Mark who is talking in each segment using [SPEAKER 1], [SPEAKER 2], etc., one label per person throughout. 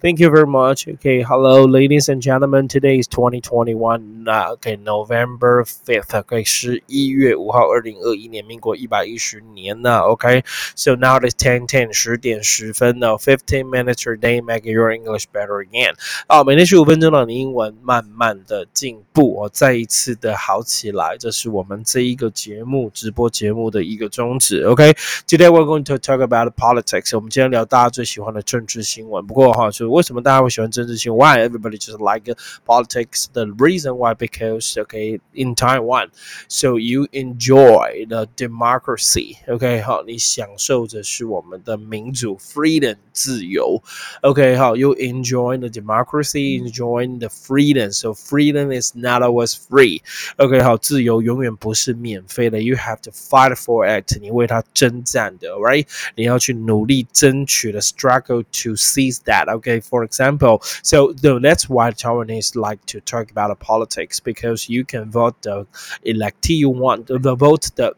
[SPEAKER 1] Thank you very much. Okay, hello, ladies and gentlemen. Today is 2021. Uh, okay, November 5th. Okay, 十一月五号，二零二一年，民国一百一十年呢。Okay, so now it's 10 10十点十分呢。Fifteen minutes a day, make your English better again. 啊，每天十五分钟，让你英文慢慢的进步哦，再一次的好起来。这是我们这一个节目直播节目的一个宗旨。OK, today we're going to talk about politics. 我们今天聊大家最喜欢的政治新闻。不过哈，就 为什么大家会喜欢政治新闻？Why everybody just like politics? The reason why because okay in Taiwan, so you enjoy the democracy. OK，好，你享受着是我们的民主 freedom 自由。OK，好，you enjoy the democracy, enjoying the freedom. So freedom is not always free. OK，好，自由永远不是免费的。You have to fight for it. 你为它征战的，right？你要去努力争取的，struggle to seize that. Okay, for example, so that's why Taiwanese like to talk about politics because you can vote the electee you want, the vote the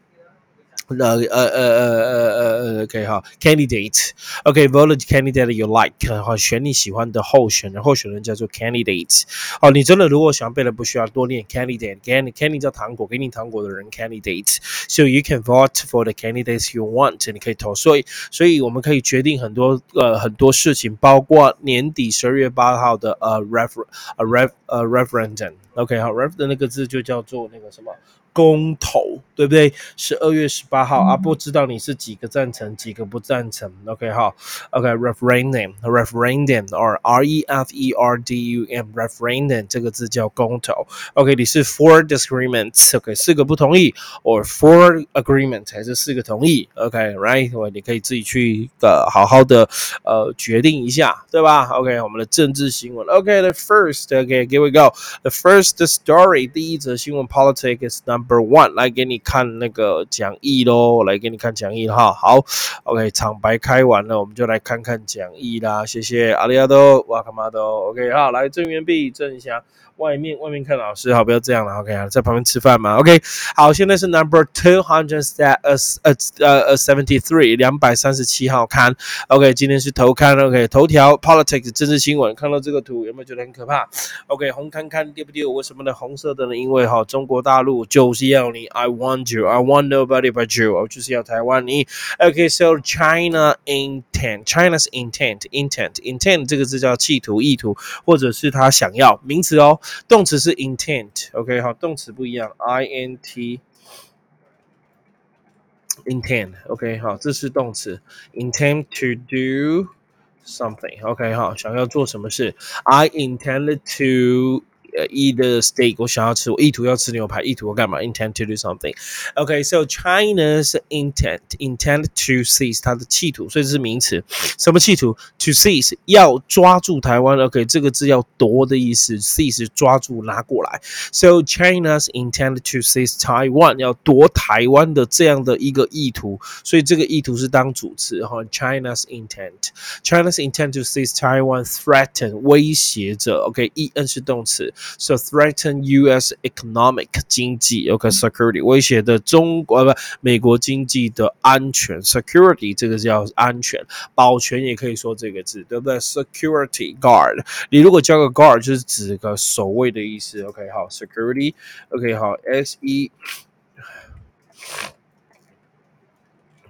[SPEAKER 1] 呃呃呃呃呃呃，OK 哈，candidate，OK，vote candidate you like 哈，选你喜欢的候选人，候选人叫做 candidate。哦，你真的如果想背的，不需要多念 candidate，candy，candy 叫糖果，给你糖果的人 candidate。So you can vote for the candidates you want，你可以投。所以，所以我们可以决定很多呃很多事情，包括年底十二月八号的呃 refer 呃 ref 呃 referendum。OK 好，ref 的那个字就叫做那个什么？ 公投对不对？十二月十八号啊，不知道你是几个赞成，几个不赞成？OK 哈，OK，referendum，referendum，or R E F E R D U M，referendum 这个字叫公投。OK，你是 four disagreements，OK，四个不同意，or four agreement 还是四个同意？OK，right，我你可以自己去呃好好的呃决定一下，对吧？OK，我们的政治新闻。OK，the first，OK，here we go，the first story，第一则新闻，politics number。Number one，来给你看那个讲义喽，来给你看讲义哈。好，OK，场白开完了，我们就来看看讲义啦。谢谢阿里亚多，瓦卡马多。OK，好，来正元币正一下。外面外面看老师好，不要这样了，OK 啊，在旁边吃饭嘛，OK。好，现在是 Number two hundred that 呃呃呃呃 seventy three 两百三十七号刊，OK，今天是头刊，OK，头条 Politics 政治新闻，看到这个图有没有觉得很可怕？OK，红刊刊丢不丢？为什么呢？红色的呢？因为哈，中国大陆就是要你，I want you，I want nobody but you，我就是要台湾你。OK，so China intent，China's intent，intent，intent 这个字叫企图、意图，或者是他想要，名词哦。动词是 intent，OK，好，动词不一样，I N T，intent，OK，好，这是动词，intend to do something，OK，好，想要做什么事，I intended to。 呃，eat the steak，我想要吃，我意图要吃牛排，意图要干嘛？Intend to do something. Okay, so China's intent intend to seize 它的企图，所以这是名词。什么企图？To seize 要抓住台湾。OK，这个字要夺的意思，seize 抓住拿过来。So China's intend to seize Taiwan 要夺台湾的这样的一个意图，所以这个意图是当主词哈。China's intent, China's intent to seize Taiwan threaten 威胁着。OK，en 是动词。 So threaten U.S. economic 经济，OK security 威胁的中国不美国经济的安全，security 这个叫安全，保全也可以说这个字，对不对？Security guard，你如果加个 guard 就是指个守卫的意思，OK 好，security，OK 好，S E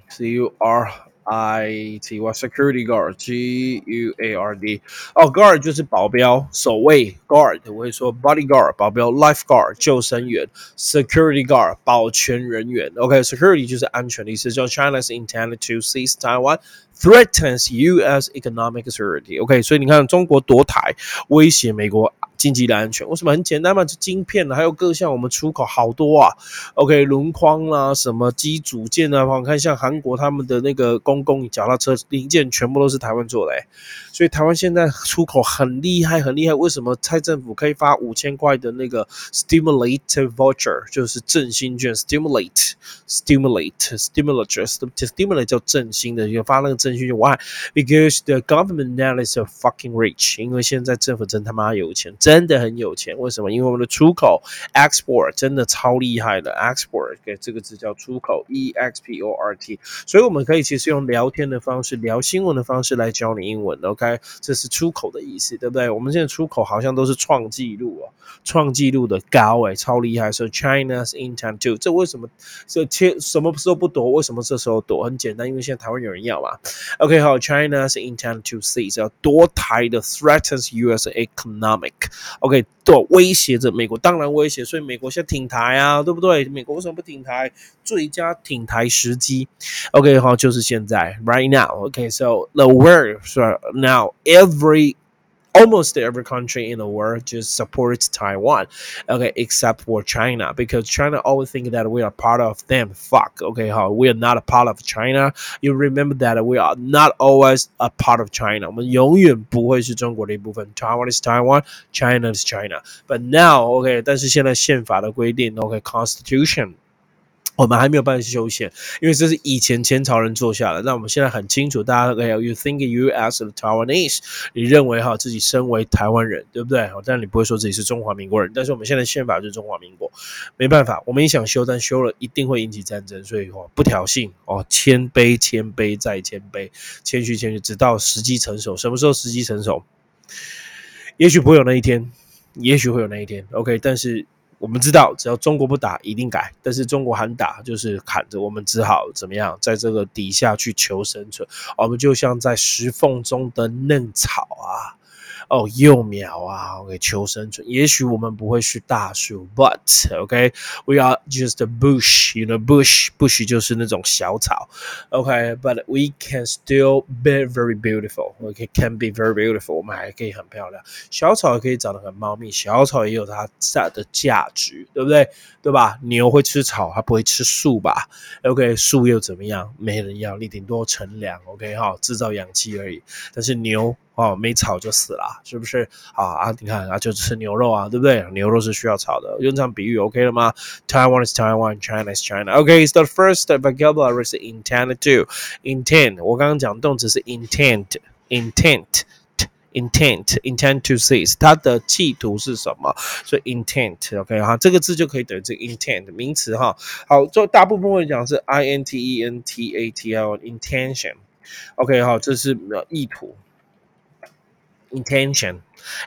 [SPEAKER 1] C U R。 I T 哇，security guard G U A R D 哦，guard 就是保镖、守卫，guard 我会说 bodyguard 保镖，life guard 救生员，security guard 保全人员。OK，security 就是安全的意思，叫 China's intended to seize Taiwan threatens U.S. economic security。OK，所以你看中国夺台，威胁美国。 经济的安全为什么很简单嘛？就晶片还有各项我们出口好多啊。OK，轮框啦，什么机组件啊，我看像韩国他们的那个公共脚踏车零件全部都是台湾做的，所以台湾现在出口很厉害，很厉害。为什么蔡政府可以发五千块的那个 stimulate voucher，就是振兴券？stimulate，stimulate，stimulate，stimulate 叫振兴的，就发那个振兴券。Why？Because the government now is a fucking rich，因为现在政府真他妈有钱。真的很有钱。为什么？因为我们的出口 export 真的超厉害的 export，给这个字叫出口 e x p o r t，所以我们可以其实用聊天的方式、聊新闻的方式来教你英文。OK，这是出口的意思，对不对？我们现在出口好像都是创纪录哦，创纪录的高哎，超厉害。So China's intent to，这为什么？这切什么时候不躲？为什么这时候躲？很简单，因为现在台湾有人要嘛。OK，好，China's intent to seize 要夺台的 threatens U.S. economic。OK，都，威胁着美国，当然威胁，所以美国现在挺台啊，对不对？美国为什么不挺台？最佳挺台时机，OK，好，就是现在，right now。OK，so the world now every almost every country in the world just supports Taiwan, okay, except for China, because China always think that we are part of them. Fuck, okay, how we are not a part of China. You remember that we are not always a part of China. Taiwan is Taiwan, China is China. But now, okay, 但是现在宪法的规定，OK, Constitution 我们还没有办法修宪，因为这是以前前朝人做下的。那我们现在很清楚，大家 OK，You think you as the Taiwanese，你认为哈自己身为台湾人，对不对？但你不会说自己是中华民国人。但是我们现在宪法就是中华民国，没办法，我们也想修，但修了一定会引起战争，所以哦，不挑衅哦，谦卑，谦卑再谦卑，谦虚，谦虚，直到时机成熟。什么时候时机成熟？也许不会有那一天，也许会有那一天。OK，但是。我们知道，只要中国不打，一定改。但是中国喊打，就是砍着，我们只好怎么样，在这个底下去求生存。我们就像在石缝中的嫩草啊。哦，幼苗啊，OK，求生存。也许我们不会是大树，but OK，we are just a bush，you know，bush，bush 就是那种小草，OK，but we can still be very beautiful，OK，can be very beautiful，我们还可以很漂亮。小草也可以长得很茂密，小草也有它在的价值，对不对？对吧？牛会吃草，它不会吃树吧？OK，树又怎么样？没人要，你顶多乘凉，OK 哈，制造氧气而已。但是牛。哦，没炒就死了，是不是？啊啊，你看啊，就吃牛肉啊，对不对？牛肉是需要炒的，用这样比喻，OK 了吗？Taiwan is Taiwan, China is China. Okay, it's the first vocabulary is intended to intent. 我刚刚讲动词是 intent, intent, intent, intent to seize. 它的企图是什么？所以 intent，OK 哈，这个字就可以等于这个 intent 名词哈。好，就大部分会讲是 i n t e n t a t l intention。OK 哈，这是意图。Intention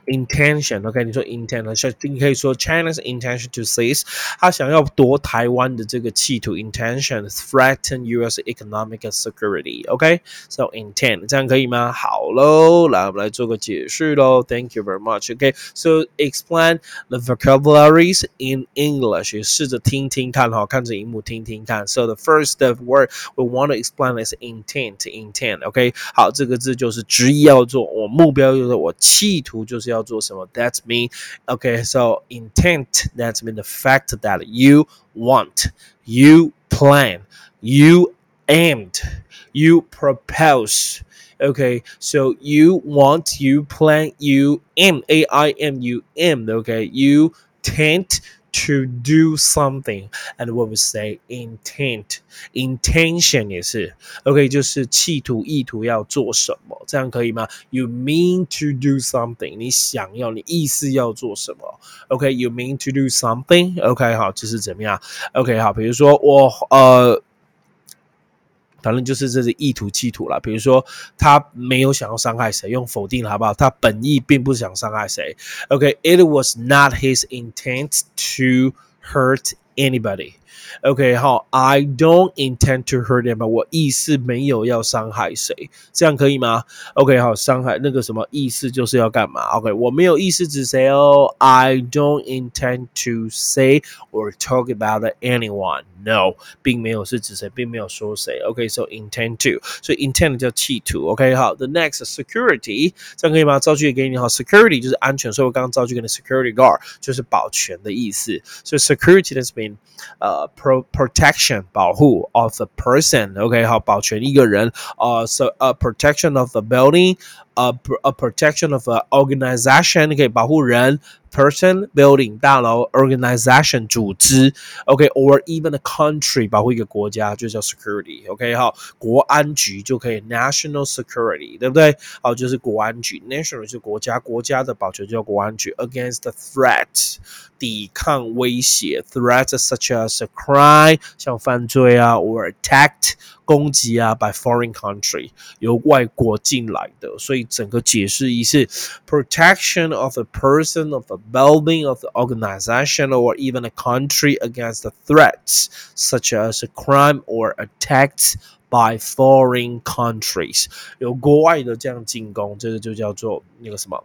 [SPEAKER 1] intention OK，你说 intent，所以你可以说 China's intention to seize，他想要夺台湾的这个企图 intention threaten U.S. economic security。OK，so intent 这样可以吗？好喽，来我们来做个解释喽。Thank you very much。OK，so explain the vocabularies in English，试着听听看哈，看着荧幕听听看。So the first word we want to explain is intent。intent OK，好，这个字就是执意要做，我目标就是我企图。 就是要做什么？That's mean okay. So intent that's mean the fact that you want, you plan, you aimed, you propose. Okay, so you want, you plan, you aim, A I M U M. Okay, you tend to do something, and what we say intent, intention 也是 OK，就是企图、意图要做什么，这样可以吗？You mean to do something，你想要，你意思要做什么？OK，you mean to do something？OK，好，就是怎么样？OK，好，比如说我呃。 反正就是这是意图企图了。比如说，他没有想要伤害谁，用否定了，好不好？他本意并不想伤害谁。OK，it was not his intent to hurt anybody。OK，好，I don't intend to hurt him，我意思没有要伤害谁，这样可以吗？OK，好，伤害那个什么意思就是要干嘛？OK，我没有意思指谁哦，I don't intend to say or talk about anyone。No，并没有是指谁，并没有说谁。OK，so intend to，所以 intend 叫企图。OK，好，the next security，这样可以吗？造句也给你好，security 就是安全，所以我刚刚造句给你 security guard 就是保全的意思。所以 security has been 呃 pro protection 保护 of the person。OK，好，保全一个人。呃，so a protection of the building a a protection of a organization 可以保护人。person building 大楼 organization 组织，OK or even a country 保护一个国家就叫 security，OK 哈，国安局就可以 national security，对不对？好，就是国安局，national 是国家，国家的保全叫国安局，against the threat 抵抗威胁，threats such as a crime 像犯罪啊，or attacked 攻击啊，by foreign country 由外国进来的，所以 整个解释意是 protection of a person of a building of the organization or even a country against the threats such as a crime or attacks by foreign countries，有国外的这样进攻，这个就叫做那个什么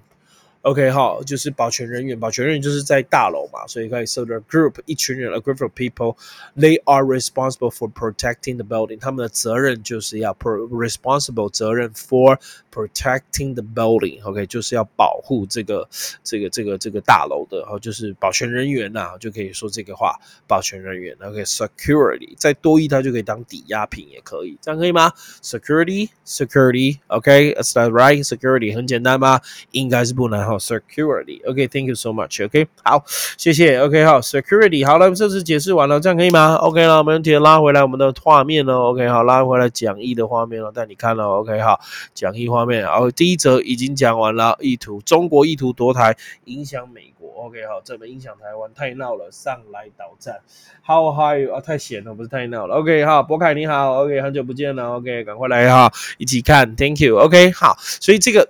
[SPEAKER 1] OK，好，就是保全人员，保全人员就是在大楼嘛，所以可以设的 group 一群人，a group of people，they are responsible for protecting the building，他们的责任就是要 responsible 责任 for protecting the building，OK，就是要保护这个这个这个这个大楼的，然后就是保全人员呐，就可以说这个话，保全人员，OK，security，再多一它就可以当抵押品也可以，这样可以吗？Security，security，OK，is that right？Security 很简单吗？应该是不难。好，security，OK，Thank you so much，OK，好，谢谢，OK，好，security，好了，这次解释完了，这样可以吗？OK 了，没问题，拉回来我们的画面了，OK，好，拉回来讲义的画面了，带你看了，OK，好，讲义画面，好，第一则已经讲完了，意图，中国意图夺台，影响美国，OK，好，怎么影响台湾？太闹了，上来导战，How high 啊？太闲了，不是太闹了，OK，好，博凯你好，OK，很久不见了，OK，赶快来哈，一起看，Thank you，OK，好，所以这个。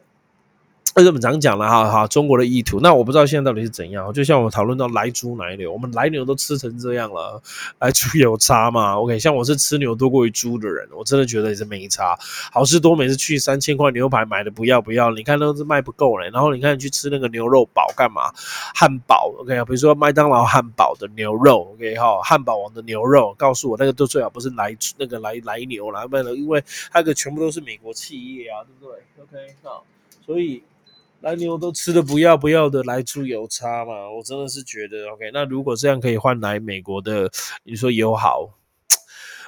[SPEAKER 1] 那我们常讲了哈哈，中国的意图。那我不知道现在到底是怎样。就像我们讨论到来猪奶牛，我们来牛都吃成这样了，来猪有差吗？OK，像我是吃牛多过于猪的人，我真的觉得也是没差。好事多每次去三千块牛排买的不要不要，你看都是卖不够嘞。然后你看你去吃那个牛肉堡干嘛？汉堡 OK 比如说麦当劳汉堡的牛肉 OK 哈，汉堡王的牛肉，告诉我那个都最好不是来那个来来牛来卖的，因为那个全部都是美国企业啊，对不对？OK 好，所以。蓝牛都吃的不要不要的，来猪有差嘛？我真的是觉得，OK，那如果这样可以换来美国的，你说友好？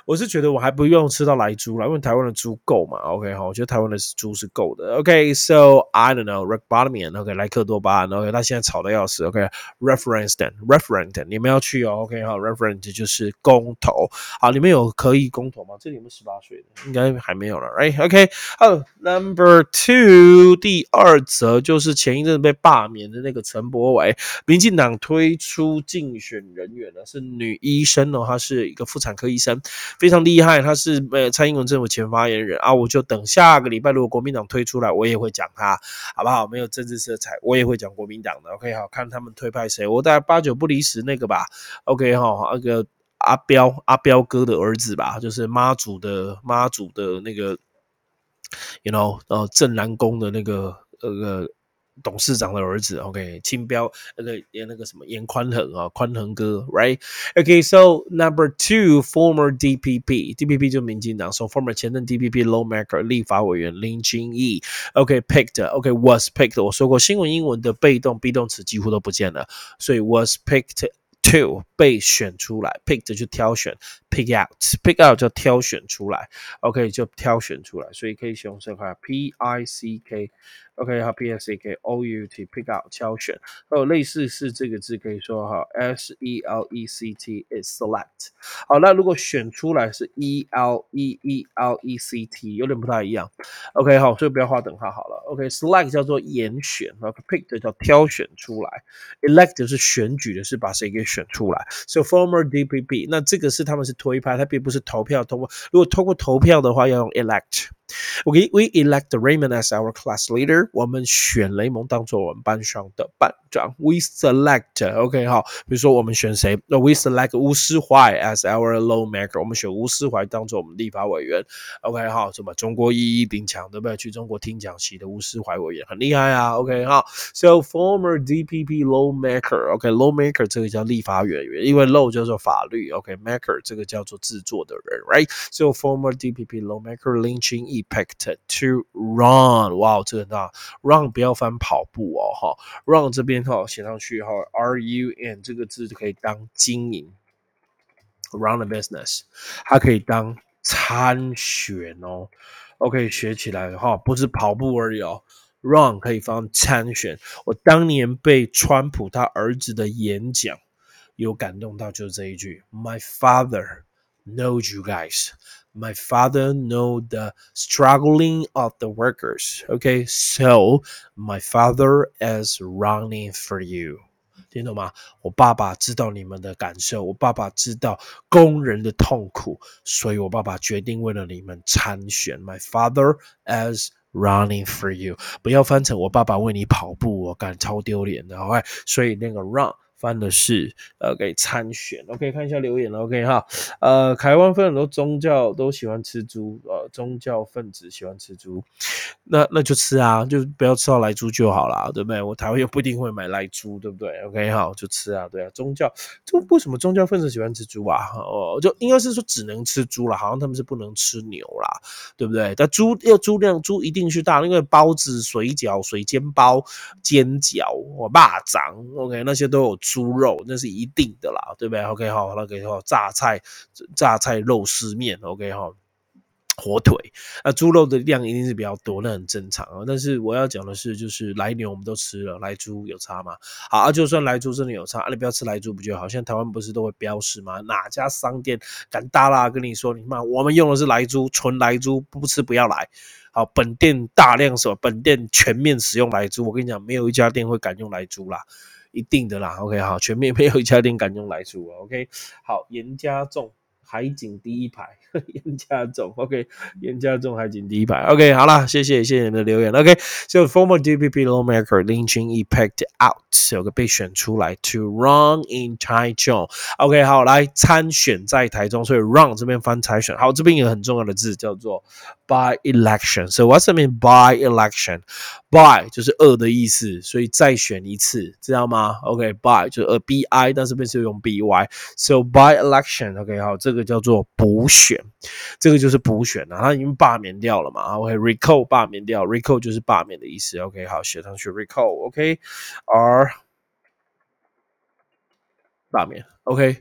[SPEAKER 1] 我是觉得我还不用吃到来猪了，因为台湾的猪够嘛，OK 哈，我觉得台湾的猪是够的，OK，So I don't know Rick b o t t o m a n OK，莱克多巴胺，OK，他现在吵的要死，OK，Referendum，Referendum，你们要去哦，OK 哈，Referendum 就是公投，好，你们有可以公投吗？这里面十八岁的应该还没有了，Right？OK，哦，Number two，第二则就是前一阵被罢免的那个陈柏伟，民进党推出竞选人员呢是女医生哦，她是一个妇产科医生。非常厉害，他是呃蔡英文政府前发言人啊，我就等下个礼拜如果国民党推出来，我也会讲他，好不好？没有政治色彩，我也会讲国民党的。OK，好看他们推派谁，我大概八九不离十那个吧。OK 哈，那个阿彪阿彪哥的儿子吧，就是妈祖的妈祖的那个，you know，呃镇南宫的那个那个。董事长的儿子，OK，清标那个演那个什么严宽恒啊，宽恒哥，Right？OK，So number two，former DPP，DPP 就民进党，So former 前任 DPP lawmaker 立法委员林清义，OK，picked，OK，was picked，我说过新闻英文的被动 be 动词几乎都不见了，所以 was picked。to 被选出来，picked 就挑选，pick out，pick out 叫挑选出来，OK 就挑选出来，所以可以使用这块 P I C K OK，好 P I C K O U T pick out 挑选，还有类似是这个字可以说哈 S E L E C T is select，好那如果选出来是 E L E E L E C T 有点不太一样，OK 好所以不要画等号好了，OK select 叫做严选，OK pick 叫挑选出来，elect 是选举的是把谁给选出来，So former DPP，那这个是他们是推派，它并不是投票通过。如果通过投票的话，要用 elect。OK，we elect Raymond as our class leader。我们选雷蒙当做我们班上的班长。We select，OK 好，比如说我们选谁？那 we select 吴思怀 as our lawmaker。我们选吴思怀当做我们立法委员。OK 好，什么中国一一顶强对不对？去中国听讲习的吴思怀委员很厉害啊。OK 好，So former DPP lawmaker，OK，lawmaker 这个叫立法委员，因为 law 叫做法律，OK，maker 这个叫做制作的人，Right？So former DPP lawmaker 林清义。 Effect to run。哇，这个大 run 不要翻跑步哦，哈，run 这边哈写上去哈，r u n 这个字就可以当经营，run a business，它可以当参选哦。OK，学起来哈，不是跑步而已哦。Run 可以放参选。我当年被川普他儿子的演讲有感动到，就是这一句：My father knows you guys. My father know the struggling of the workers. Okay, so my father is running for you. 听懂吗？我爸爸知道你们的感受，我爸爸知道工人的痛苦，所以我爸爸决定为了你们参选。My father is running for you，不要翻成我爸爸为你跑步，我感超丢脸的。OK，所以那个 run。 翻的是呃，给参选，OK，看一下留言了，OK 哈，呃，台湾分很多宗教都喜欢吃猪，呃，宗教分子喜欢吃猪，那那就吃啊，就不要吃到来猪就好啦，对不对？我台湾又不一定会买来猪，对不对？OK 好，就吃啊，对啊，宗教，就为什么宗教分子喜欢吃猪啊？哦，就应该是说只能吃猪了，好像他们是不能吃牛啦，对不对？但猪要猪量，猪一定是大，因为包子、水饺、水煎包、煎饺、我蚂蚱，OK，那些都有。猪肉那是一定的啦，对不对？OK 好，那个哈榨菜榨菜肉丝面，OK 好火腿，那猪肉的量一定是比较多，那很正常啊。但是我要讲的是，就是来牛我们都吃了，来猪有差吗？好啊，就算来猪真的有差，你不要吃来猪不就好？像台湾不是都会标示吗？哪家商店敢大啦跟你说，你妈我们用的是来猪，纯来猪，不吃不要来。好，本店大量什么？本店全面使用来猪，我跟你讲，没有一家店会敢用来猪啦。一定的啦，OK，好，全面 没有一家店敢用来猪，OK，好，严加重，海景第一排，严加重，OK，严加重，海景第一排，OK，好了，谢谢，谢谢你们的留言，OK，so former DPP lawmaker Lin Ching picked out 有个被选出来 to run in Taichung，OK，好，来参选在台中，所以 run 这边翻参选，好，这边有个很重要的字叫做。by election. So what's it mean by election? By 就是二的意思，所以再选一次，知道吗？OK，by 就是二 b i，但是边是用 b y。So by election，OK，好，这个叫做补选，这个就是补选啊，他已经罢免掉了嘛。OK，recall 罢免掉，recall 就是罢免的意思。OK，好，写上去 recall，OK，r 罢免。 OK，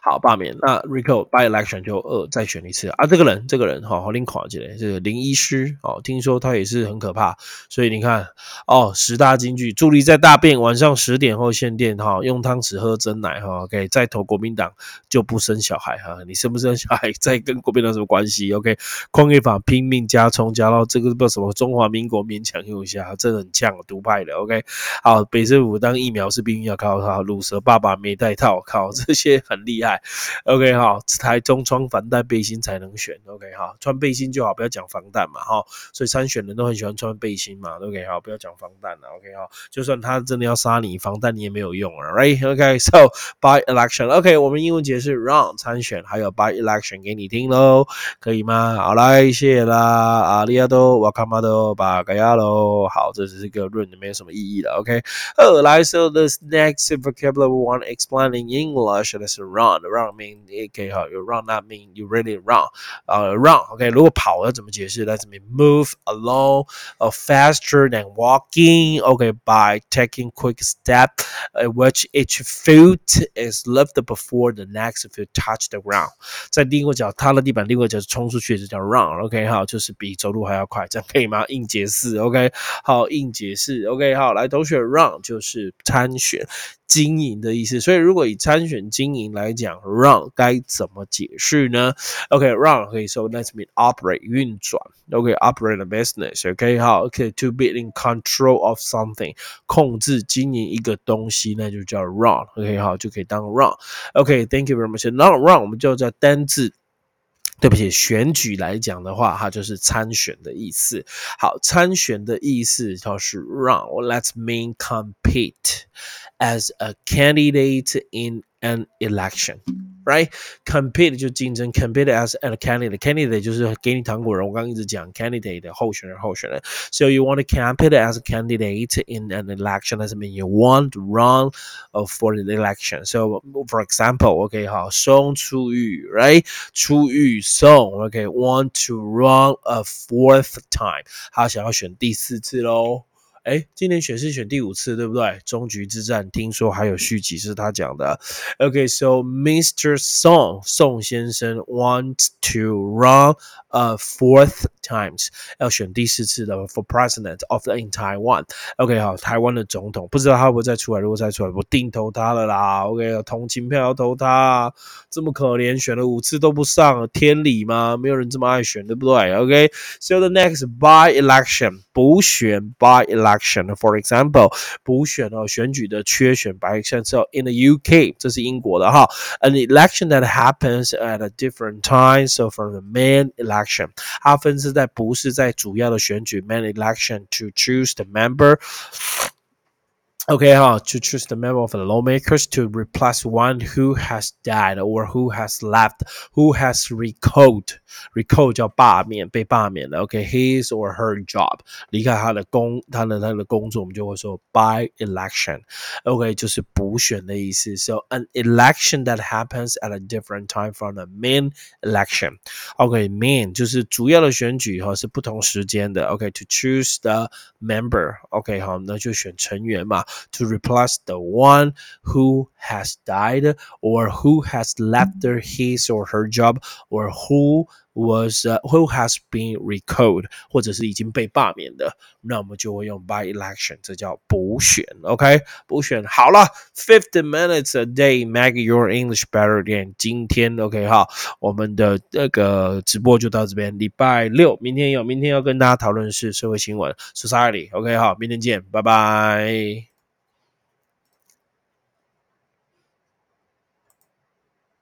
[SPEAKER 1] 好罢免。那 Rico by election 就二再选一次啊。这个人，这个人哈，好林垮起来，这个林医师哦，听说他也是很可怕。所以你看哦，十大金句：助力在大便，晚上十点后限电哈，用汤匙喝真奶哈。OK，再投国民党就不生小孩哈。你生不生小孩再跟国民党什么关系？OK，矿业法拼命加葱加到这个不知道什么中华民国勉强用一下，真的很呛独派的。OK，好，北政府当疫苗是避孕药，靠他乳蛇爸爸没带套，靠这。这些很厉害，OK 哈，台中穿防弹背心才能选，OK 哈，穿背心就好，不要讲防弹嘛哈，所以参选人都很喜欢穿背心嘛，OK 哈，不要讲防弹了，OK 哈，就算他真的要杀你，防弹你也没有用了，Right？OK，So by election，OK，我们英文解释 run 参选，还有 by election 给你听喽，可以吗？好来，谢谢啦，阿里亚多，瓦卡马多，巴嘎亚喽，好，这只是个论，没有什么意义的，OK，呃来，So this next vocabulary one explaining English。should I say run? Run mean okay, you run that mean you really run. Uh, run okay. 如果跑要怎么解释？Let's mean move along, uh, faster than walking. Okay, by taking quick step, uh, which each foot is lifted before the next foot touch the ground. 在另一个脚踏了地板，另一个脚冲出去就叫 run。OK，好，就是比走路还要快，这样可以吗？硬解释。OK，好，硬解释。OK，好，来，同学，run 就是参选。 经营的意思，所以如果以参选经营来讲，run 该怎么解释呢？OK，run 可以说 let's mean operate 运转，OK，operate a business，OK，好，OK，to be in control of something 控制经营一个东西，那就叫 run，OK，好，就可以当 run，OK，Thank you very much。那 run 我们就叫单字。对不起，选举来讲的话，它就是参选的意思。好，参选的意思就是 run。Let's mean compete as a candidate in an election。right? Compete 就竞争，compete as a candidate. Candidate 就是给你糖果人。我刚刚一直讲 candidate 的候选人，候选人。So you want to compete as a candidate in an election. That means you want to run for the election. So for example, OK 好，宋楚瑜，right? 楚瑜宋，OK want to run a fourth time. 他想要选第四次喽。 哎，今年选是选第五次，对不对？终局之战，听说还有续集，是他讲的。OK，so Mr. Song 宋先生 wants to run a fourth times，要选第四次的 for president of the in Taiwan。OK，好，台湾的总统，不知道他会不会再出来？如果再出来，我定投他了啦。OK，同情票要投他，这么可怜，选了五次都不上，天理吗？没有人这么爱选，对不对？OK，so the next by election 补选 by election。election. For example，补选哦，选举的缺选 by example in the UK，这是英国的哈，an election that happens at a different time. So from the main election，它分是在不是在主要的选举 main election to choose the member。 Okay, huh, to choose the member of the lawmakers to replace one who has died or who has left, who has recalled, recalled 叫罢免，被罢免了。OK, his or her job 离开他的工，他的他的工作，我们就会说 by election. OK，就是补选的意思。So an election that happens at a different time from the main election. OK, main 就是主要的选举哈，是不同时间的。OK, to choose the member. OK，好，那就选成员嘛。 to replace the one who has died or who has left his or her job or who was uh, who has been recalled 或者是已经被罢免的，那我们就会用 by election，这叫补选。OK，补选好了，fifty minutes a day make your English better again。今天 OK 哈，我们的那个直播就到这边。礼拜六，明天有，明天要跟大家讨论是社会新闻 society。OK 好，明天见，拜拜。